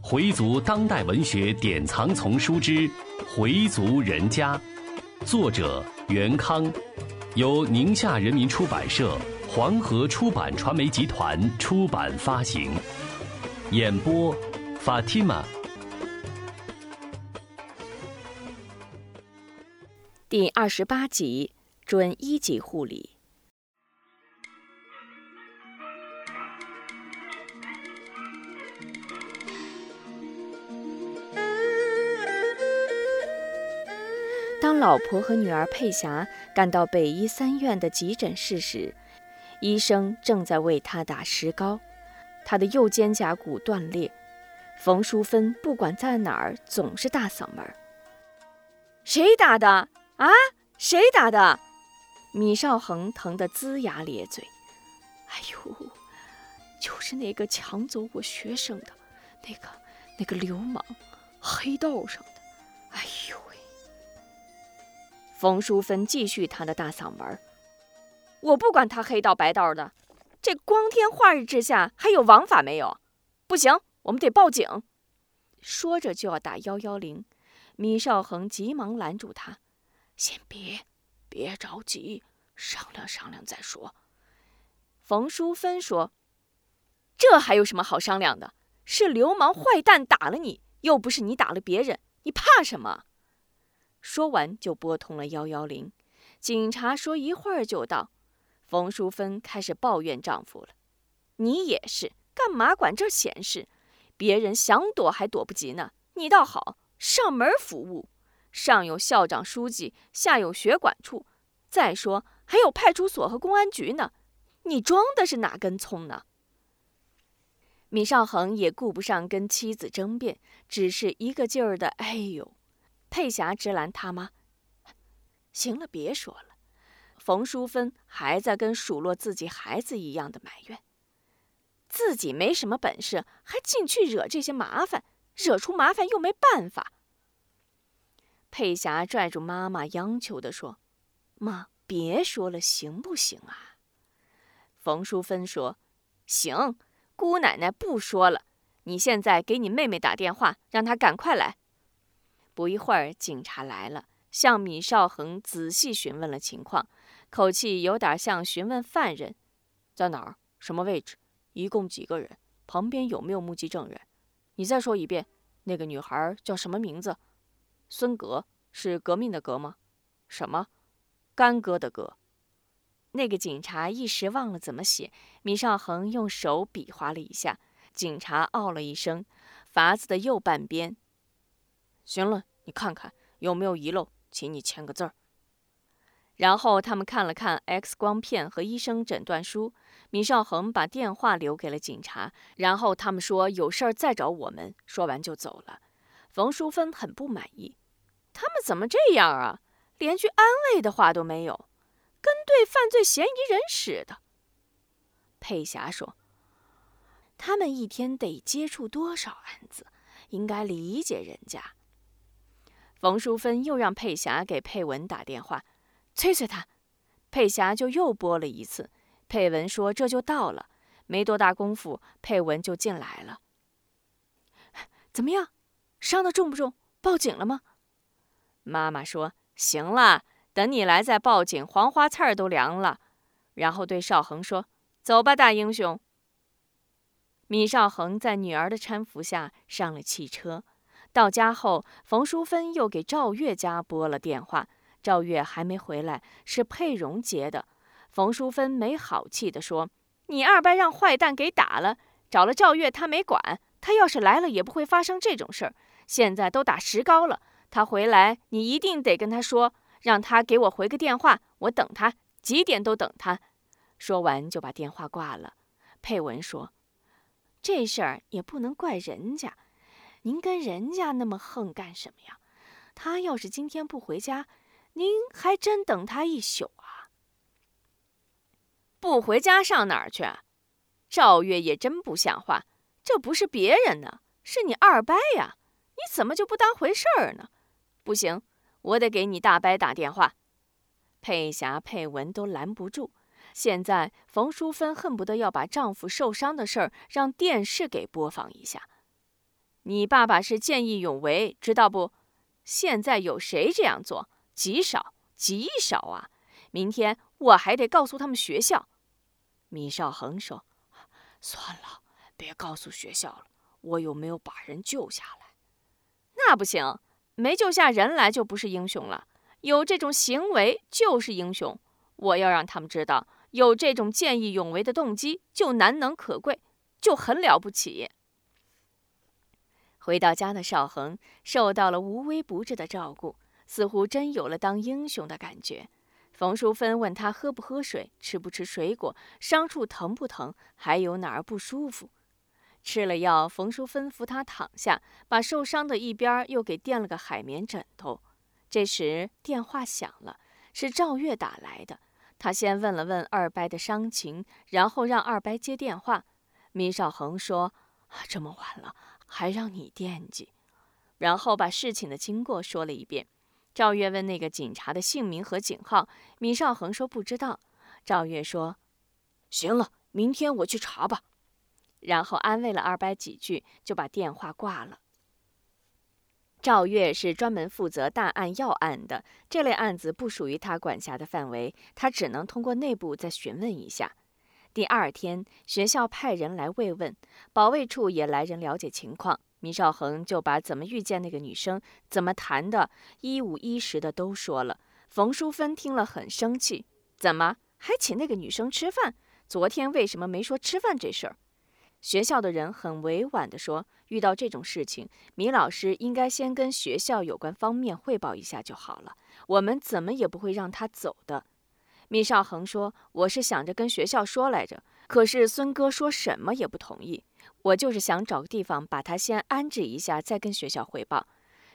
回族当代文学典藏丛书之《回族人家》，作者袁康，由宁夏人民出版社、黄河出版传媒集团出版发行。演播：Fatima。第二十八集：准一级护理。当老婆和女儿佩霞赶到北医三院的急诊室时，医生正在为她打石膏。她的右肩胛骨断裂。冯淑芬不管在哪儿，总是大嗓门：“谁打的啊？谁打的？”米少恒疼得龇牙咧嘴：“哎呦，就是那个抢走我学生的，那个那个流氓，黑道上的。哎呦！”冯淑芬继续她的大嗓门：“我不管他黑道白道的，这光天化日之下还有王法没有？不行，我们得报警。”说着就要打幺幺零，米少恒急忙拦住他：“先别，别着急，商量商量再说。”冯淑芬说：“这还有什么好商量的？是流氓坏蛋打了你，又不是你打了别人，你怕什么？”说完就拨通了幺幺零，警察说一会儿就到。冯淑芬开始抱怨丈夫了：“你也是，干嘛管这闲事？别人想躲还躲不及呢，你倒好，上门服务。上有校长书记，下有学管处，再说还有派出所和公安局呢，你装的是哪根葱呢？”米少恒也顾不上跟妻子争辩，只是一个劲儿的“哎呦”。佩霞直拦他妈：“行了，别说了。”冯淑芬还在跟数落自己孩子一样的埋怨，自己没什么本事，还进去惹这些麻烦，惹出麻烦又没办法。佩霞拽住妈妈，央求的说：“妈，别说了，行不行啊？”冯淑芬说：“行，姑奶奶不说了。你现在给你妹妹打电话，让她赶快来。”不一会儿，警察来了，向米少恒仔细询问了情况，口气有点像询问犯人：“在哪儿？什么位置？一共几个人？旁边有没有目击证人？你再说一遍，那个女孩叫什么名字？孙革是革命的革吗？什么？干戈的戈？”那个警察一时忘了怎么写，米少恒用手比划了一下，警察哦了一声，法子的右半边。行了，你看看有没有遗漏，请你签个字儿。然后他们看了看 X 光片和医生诊断书，米少恒把电话留给了警察，然后他们说有事儿再找我们。说完就走了。冯淑芬很不满意，他们怎么这样啊？连句安慰的话都没有，跟对犯罪嫌疑人似的。佩霞说：“他们一天得接触多少案子，应该理解人家。”冯淑芬又让佩霞给佩文打电话，催催他。佩霞就又拨了一次，佩文说这就到了。没多大功夫，佩文就进来了。怎么样？伤的重不重？报警了吗？妈妈说行了，等你来再报警，黄花刺儿都凉了。然后对邵恒说：“走吧，大英雄。”米少恒在女儿的搀扶下上了汽车。到家后，冯淑芬又给赵月家拨了电话。赵月还没回来，是佩蓉接的。冯淑芬没好气地说：“你二伯让坏蛋给打了，找了赵月，他没管。他要是来了，也不会发生这种事儿。现在都打石膏了，他回来，你一定得跟他说，让他给我回个电话，我等他，几点都等他。”说完就把电话挂了。佩文说：“这事儿也不能怪人家。”您跟人家那么横干什么呀？他要是今天不回家，您还真等他一宿啊？不回家上哪儿去？赵月也真不像话，这不是别人呢，是你二伯呀！你怎么就不当回事儿呢？不行，我得给你大伯打电话。佩霞、佩文都拦不住，现在冯淑芬恨不得要把丈夫受伤的事儿让电视给播放一下。你爸爸是见义勇为，知道不？现在有谁这样做？极少，极少啊！明天我还得告诉他们学校。米少恒说：“算了，别告诉学校了。我有没有把人救下来？那不行，没救下人来就不是英雄了。有这种行为就是英雄。我要让他们知道，有这种见义勇为的动机就难能可贵，就很了不起。”回到家的少恒受到了无微不至的照顾，似乎真有了当英雄的感觉。冯淑芬问他喝不喝水，吃不吃水果，伤处疼不疼，还有哪儿不舒服。吃了药，冯淑芬扶他躺下，把受伤的一边又给垫了个海绵枕头。这时电话响了，是赵月打来的。他先问了问二伯的伤情，然后让二伯接电话。米少恒说：“这么晚了，还让你惦记。”然后把事情的经过说了一遍。赵月问那个警察的姓名和警号，米少恒说不知道。赵月说：“行了，明天我去查吧。”然后安慰了二伯几句，就把电话挂了。赵月是专门负责大案要案的，这类案子不属于他管辖的范围，他只能通过内部再询问一下。第二天，学校派人来慰问，保卫处也来人了解情况。米少恒就把怎么遇见那个女生、怎么谈的，一五一十的都说了。冯淑芬听了很生气：“怎么还请那个女生吃饭？昨天为什么没说吃饭这事儿？”学校的人很委婉地说：“遇到这种事情，米老师应该先跟学校有关方面汇报一下就好了。我们怎么也不会让他走的。”米少恒说：“我是想着跟学校说来着，可是孙哥说什么也不同意。”我就是想找个地方把他先安置一下，再跟学校汇报。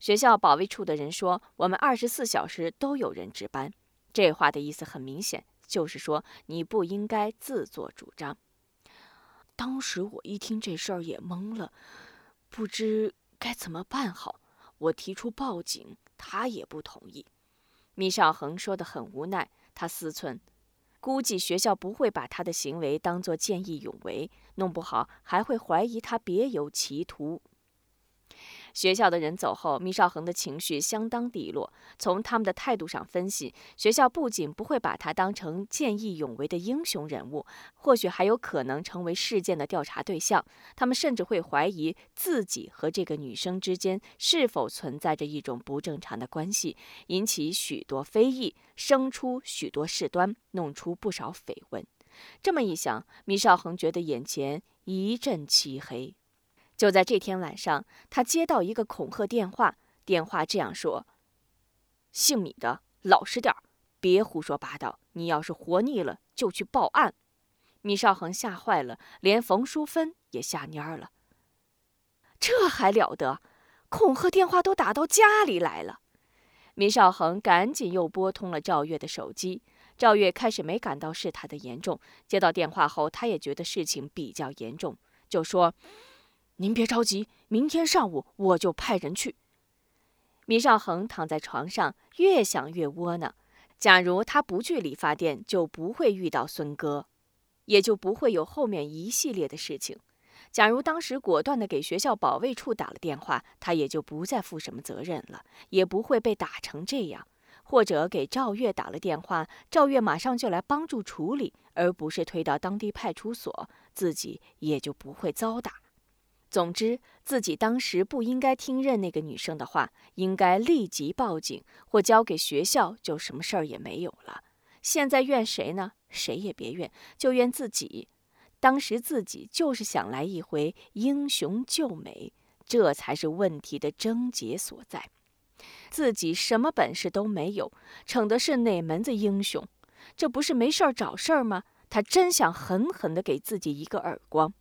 学校保卫处的人说，我们二十四小时都有人值班。这话的意思很明显，就是说你不应该自作主张。当时我一听这事儿也懵了，不知该怎么办好。我提出报警，他也不同意。米少恒说的很无奈，他思忖。估计学校不会把他的行为当作见义勇为，弄不好还会怀疑他别有企图。学校的人走后，米少恒的情绪相当低落。从他们的态度上分析，学校不仅不会把他当成见义勇为的英雄人物，或许还有可能成为事件的调查对象。他们甚至会怀疑自己和这个女生之间是否存在着一种不正常的关系，引起许多非议，生出许多事端，弄出不少绯闻。这么一想，米少恒觉得眼前一阵漆黑。就在这天晚上，他接到一个恐吓电话。电话这样说：“姓米的，老实点儿，别胡说八道。你要是活腻了，就去报案。”米少恒吓坏了，连冯淑芬也吓蔫儿了。这还了得？恐吓电话都打到家里来了。米少恒赶紧又拨通了赵月的手机。赵月开始没感到事态的严重，接到电话后，他也觉得事情比较严重，就说。您别着急，明天上午我就派人去。米少恒躺在床上，越想越窝囊。假如他不去理发店，就不会遇到孙哥，也就不会有后面一系列的事情。假如当时果断的给学校保卫处打了电话，他也就不再负什么责任了，也不会被打成这样。或者给赵月打了电话，赵月马上就来帮助处理，而不是推到当地派出所，自己也就不会遭打。总之，自己当时不应该听任那个女生的话，应该立即报警或交给学校，就什么事儿也没有了。现在怨谁呢？谁也别怨，就怨自己。当时自己就是想来一回英雄救美，这才是问题的症结所在。自己什么本事都没有，逞的是哪门子英雄？这不是没事儿找事儿吗？他真想狠狠地给自己一个耳光。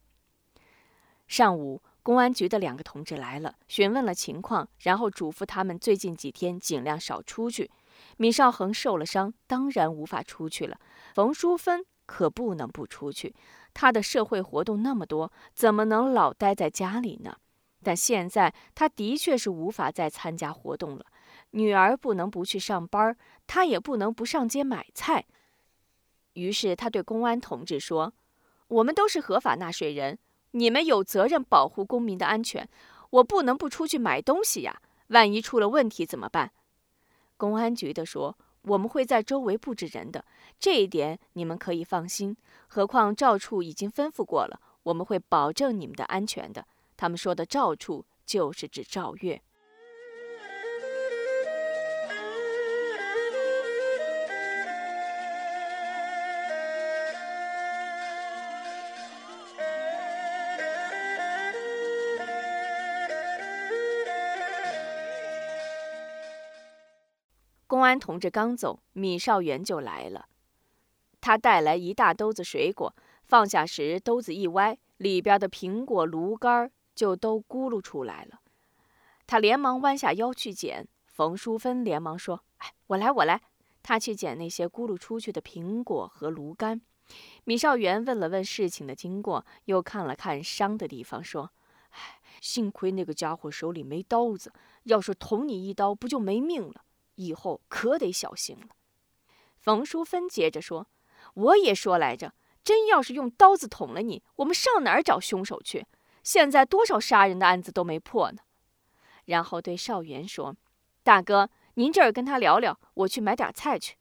上午，公安局的两个同志来了，询问了情况，然后嘱咐他们最近几天尽量少出去。米少恒受了伤，当然无法出去了。冯淑芬可不能不出去，她的社会活动那么多，怎么能老待在家里呢？但现在她的确是无法再参加活动了。女儿不能不去上班，她也不能不上街买菜。于是他对公安同志说：“我们都是合法纳税人，你们有责任保护公民的安全。我不能不出去买东西呀，万一出了问题怎么办？”公安局的说：“我们会在周围布置人的，这一点你们可以放心。何况赵处已经吩咐过了，我们会保证你们的安全的。”他们说的赵处就是指赵月。安同志刚走，米少元就来了。他带来一大兜子水果，放下时兜子一歪，里边的苹果、芦干就都咕噜出来了。他连忙弯下腰去捡。冯淑芬连忙说：“哎，我来，我来。”他去捡那些咕噜出去的苹果和芦干。米少元问了问事情的经过，又看了看伤的地方，说：“哎，幸亏那个家伙手里没刀子，要是捅你一刀，不就没命了？”以后可得小心了。冯淑芬接着说：“我也说来着，真要是用刀子捅了你，我们上哪儿找凶手去？现在多少杀人的案子都没破呢。”然后对少元说：“大哥，您这儿跟他聊聊，我去买点菜去。”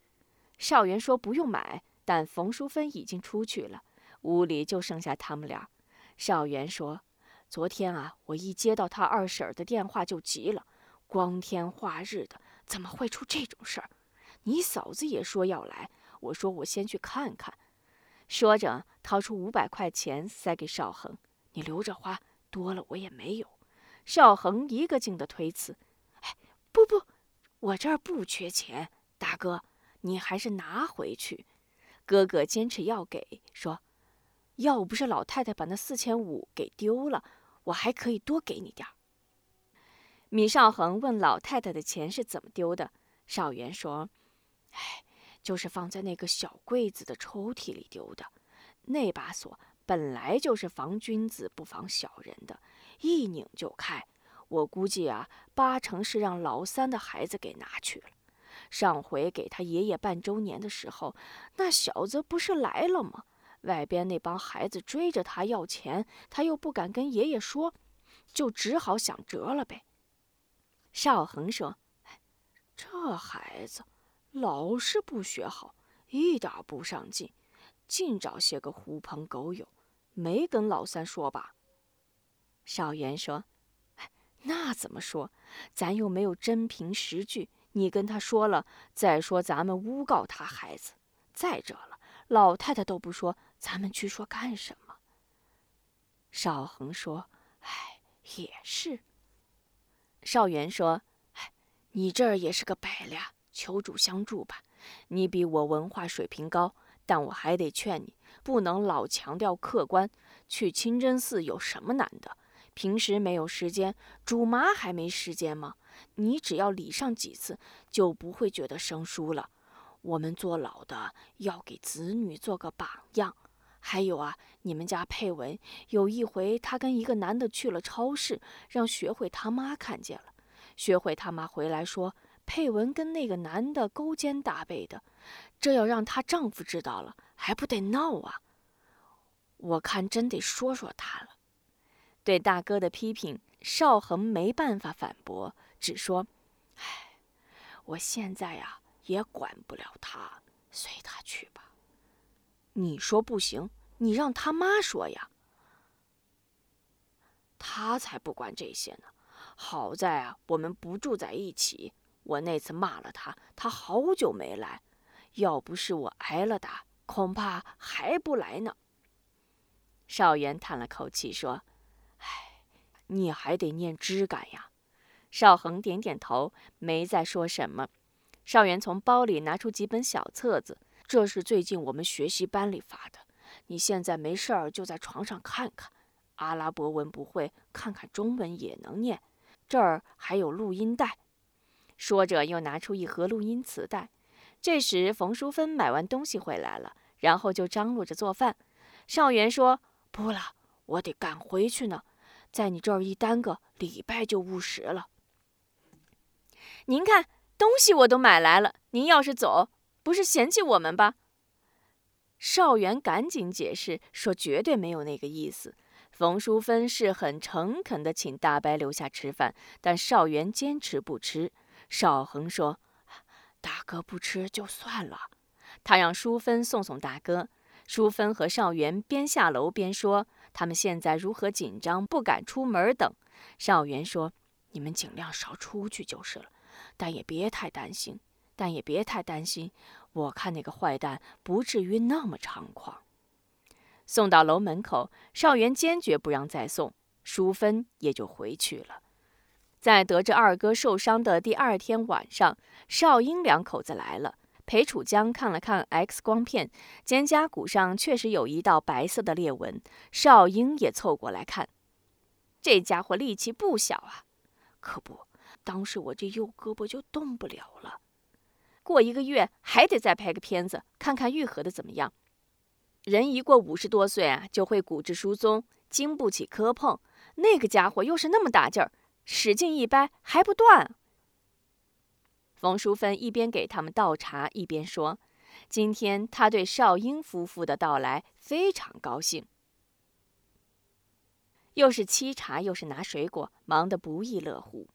少元说：“不用买。”但冯淑芬已经出去了，屋里就剩下他们俩。少元说：“昨天啊，我一接到他二婶的电话就急了，光天化日的。”怎么会出这种事儿？你嫂子也说要来，我说我先去看看。说着，掏出五百块钱塞给邵恒：“你留着花，多了我也没有。”邵恒一个劲的推辞：“哎，不不，我这儿不缺钱，大哥，你还是拿回去。”哥哥坚持要给，说：“要不是老太太把那四千五给丢了，我还可以多给你点儿。”米少恒问老太太的钱是怎么丢的，少元说：“哎，就是放在那个小柜子的抽屉里丢的。那把锁本来就是防君子不防小人的，一拧就开。我估计啊，八成是让老三的孩子给拿去了。上回给他爷爷办周年的时候，那小子不是来了吗？外边那帮孩子追着他要钱，他又不敢跟爷爷说，就只好想辙了呗。”邵恒说：“这孩子老是不学好，一点不上进，净找些个狐朋狗友，没跟老三说吧？”邵元说：“那怎么说？咱又没有真凭实据，你跟他说了，再说咱们诬告他孩子。再者了，老太太都不说，咱们去说干什么？”邵恒说：“哎，也是。”少元说：“哎，你这儿也是个百俩，求主相助吧。你比我文化水平高，但我还得劝你，不能老强调客观。去清真寺有什么难的？平时没有时间，主妈还没时间吗？你只要礼上几次，就不会觉得生疏了。我们做老的要给子女做个榜样。”还有啊，你们家佩文有一回，他跟一个男的去了超市，让学会他妈看见了。学会他妈回来说，佩文跟那个男的勾肩搭背的，这要让她丈夫知道了，还不得闹啊？我看真得说说他了。对大哥的批评，邵恒没办法反驳，只说：“唉，我现在呀也管不了他，随他去吧。”你说不行，你让他妈说呀。他才不管这些呢。好在啊，我们不住在一起。我那次骂了他，他好久没来。要不是我挨了打，恐怕还不来呢。少元叹了口气说：“唉，你还得念枝感呀。”少恒点点头，没再说什么。少元从包里拿出几本小册子。这是最近我们学习班里发的，你现在没事儿就在床上看看。阿拉伯文不会，看看中文也能念。这儿还有录音带。说着又拿出一盒录音磁带。这时冯淑芬买完东西回来了，然后就张罗着做饭。少元说：“不了，我得赶回去呢，在你这儿一耽搁，礼拜就误时了。”您看，东西我都买来了，您要是走。不是嫌弃我们吧？邵元赶紧解释说：“绝对没有那个意思。”冯淑芬是很诚恳地请大伯留下吃饭，但邵元坚持不吃。邵恒说：“大哥不吃就算了。”他让淑芬送送大哥。淑芬和邵元边下楼边说：“他们现在如何紧张，不敢出门等。”邵元说：“你们尽量少出去就是了，但也别太担心，但也别太担心。”我看那个坏蛋不至于那么猖狂。送到楼门口，少元坚决不让再送，淑芬也就回去了。在得知二哥受伤的第二天晚上，少英两口子来了。裴楚江看了看 X 光片，肩胛骨上确实有一道白色的裂纹。少英也凑过来看，这家伙力气不小啊！可不，当时我这右胳膊就动不了了。过一个月还得再拍个片子，看看愈合的怎么样。人一过五十多岁啊，就会骨质疏松，经不起磕碰。那个家伙又是那么大劲儿，使劲一掰还不断。冯淑芬一边给他们倒茶，一边说：“今天他对少英夫妇的到来非常高兴，又是沏茶又是拿水果，忙得不亦乐乎。”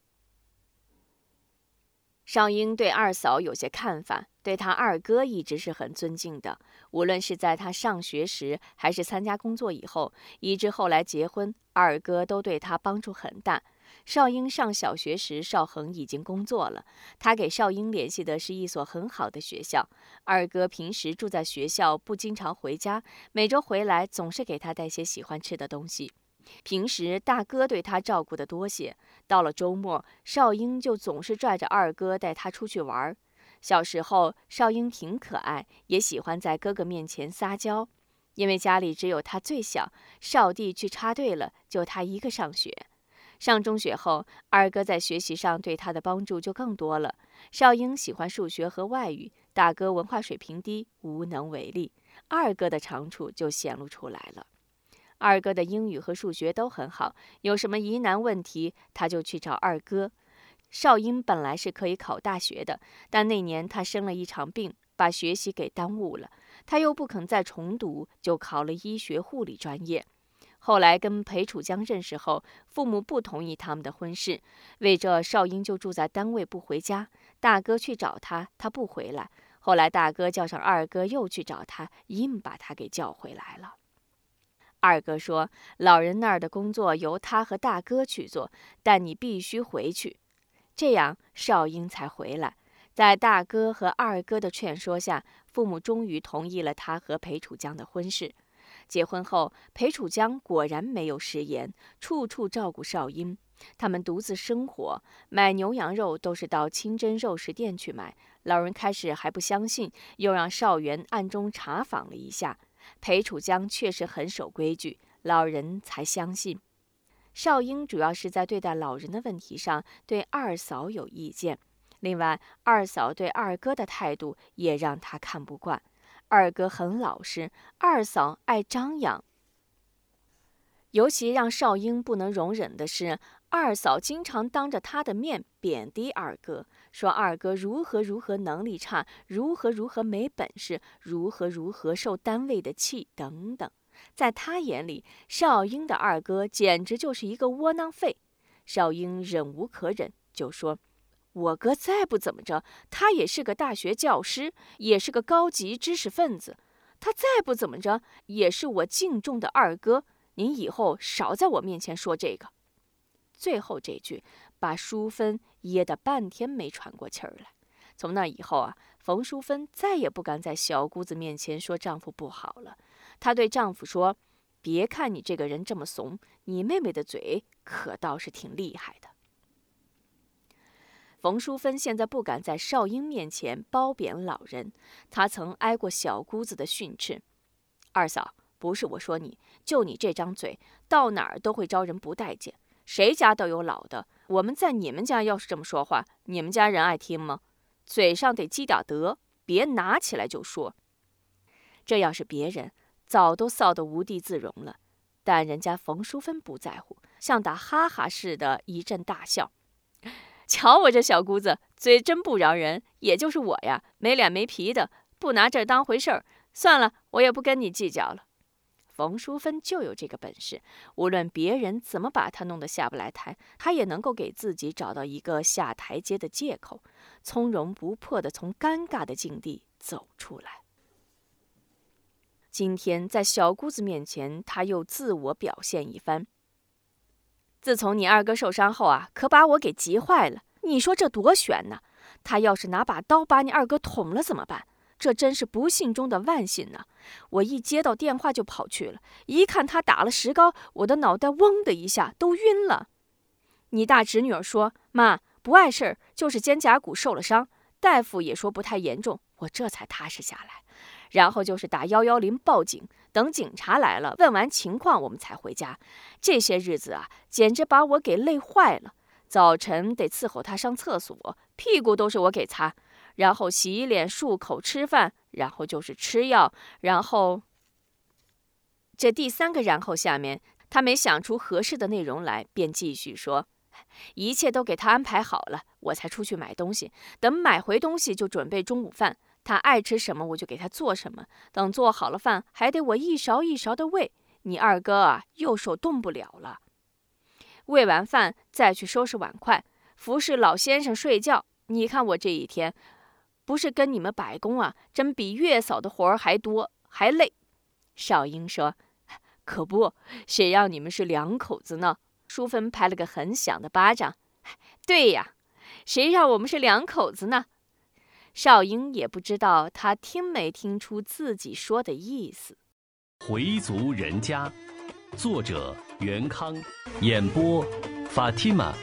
少英对二嫂有些看法，对他二哥一直是很尊敬的。无论是在他上学时，还是参加工作以后，以至后来结婚，二哥都对他帮助很大。少英上小学时，少恒已经工作了，他给少英联系的是一所很好的学校。二哥平时住在学校，不经常回家，每周回来总是给他带些喜欢吃的东西。平时大哥对他照顾的多些，到了周末，少英就总是拽着二哥带他出去玩。小时候，少英挺可爱，也喜欢在哥哥面前撒娇。因为家里只有他最小，少弟去插队了，就他一个上学。上中学后，二哥在学习上对他的帮助就更多了。少英喜欢数学和外语，大哥文化水平低，无能为力，二哥的长处就显露出来了。二哥的英语和数学都很好，有什么疑难问题，他就去找二哥。少英本来是可以考大学的，但那年他生了一场病，把学习给耽误了。他又不肯再重读，就考了医学护理专业。后来跟裴楚江认识后，父母不同意他们的婚事，为这少英就住在单位不回家。大哥去找他，他不回来。后来大哥叫上二哥，又去找他，硬把他给叫回来了。二哥说：“老人那儿的工作由他和大哥去做，但你必须回去。”这样少英才回来。在大哥和二哥的劝说下，父母终于同意了他和裴楚江的婚事。结婚后，裴楚江果然没有食言，处处照顾少英。他们独自生活，买牛羊肉都是到清真肉食店去买。老人开始还不相信，又让少元暗中查访了一下。裴楚江确实很守规矩，老人才相信。少英主要是在对待老人的问题上对二嫂有意见，另外二嫂对二哥的态度也让他看不惯。二哥很老实，二嫂爱张扬。尤其让少英不能容忍的是，二嫂经常当着他的面贬低二哥。说二哥如何如何能力差，如何如何没本事，如何如何受单位的气等等，在他眼里，少英的二哥简直就是一个窝囊废。少英忍无可忍，就说：“我哥再不怎么着，他也是个大学教师，也是个高级知识分子。他再不怎么着，也是我敬重的二哥。您以后少在我面前说这个。”最后这句。把淑芬噎得半天没喘过气儿来。从那以后啊，冯淑芬再也不敢在小姑子面前说丈夫不好了。她对丈夫说：“别看你这个人这么怂，你妹妹的嘴可倒是挺厉害的。”冯淑芬现在不敢在少英面前褒贬老人，她曾挨过小姑子的训斥：“二嫂，不是我说你，就你这张嘴，到哪儿都会招人不待见。谁家都有老的。”我们在你们家要是这么说话，你们家人爱听吗？嘴上得积点德，别拿起来就说。这要是别人，早都臊得无地自容了。但人家冯淑芬不在乎，像打哈哈似的，一阵大笑。瞧我这小姑子，嘴真不饶人。也就是我呀，没脸没皮的，不拿这当回事儿，算了，我也不跟你计较了。冯淑芬就有这个本事，无论别人怎么把她弄得下不来台，她也能够给自己找到一个下台阶的借口，从容不迫地从尴尬的境地走出来。今天在小姑子面前，她又自我表现一番。自从你二哥受伤后啊，可把我给急坏了。你说这多悬呢？他要是拿把刀把你二哥捅了怎么办？这真是不幸中的万幸呢！我一接到电话就跑去了，一看他打了石膏，我的脑袋嗡的一下都晕了。你大侄女儿说：“妈，不碍事儿，就是肩胛骨受了伤，大夫也说不太严重。”我这才踏实下来。然后就是打幺幺零报警，等警察来了，问完情况，我们才回家。这些日子啊，简直把我给累坏了。早晨得伺候他上厕所，屁股都是我给擦。然后洗脸、漱口、吃饭，然后就是吃药，然后这第三个然后下面他没想出合适的内容来，便继续说：“一切都给他安排好了，我才出去买东西。等买回东西就准备中午饭，他爱吃什么我就给他做什么。等做好了饭，还得我一勺一勺的喂。你二哥啊，右手动不了了。喂完饭再去收拾碗筷，服侍老先生睡觉。你看我这一天。”不是跟你们白工啊，真比月嫂的活儿还多还累。少英说：“可不，谁让你们是两口子呢？”淑芬拍了个很响的巴掌。对呀，谁让我们是两口子呢？少英也不知道他听没听出自己说的意思。回族人家，作者袁康，演播法蒂玛。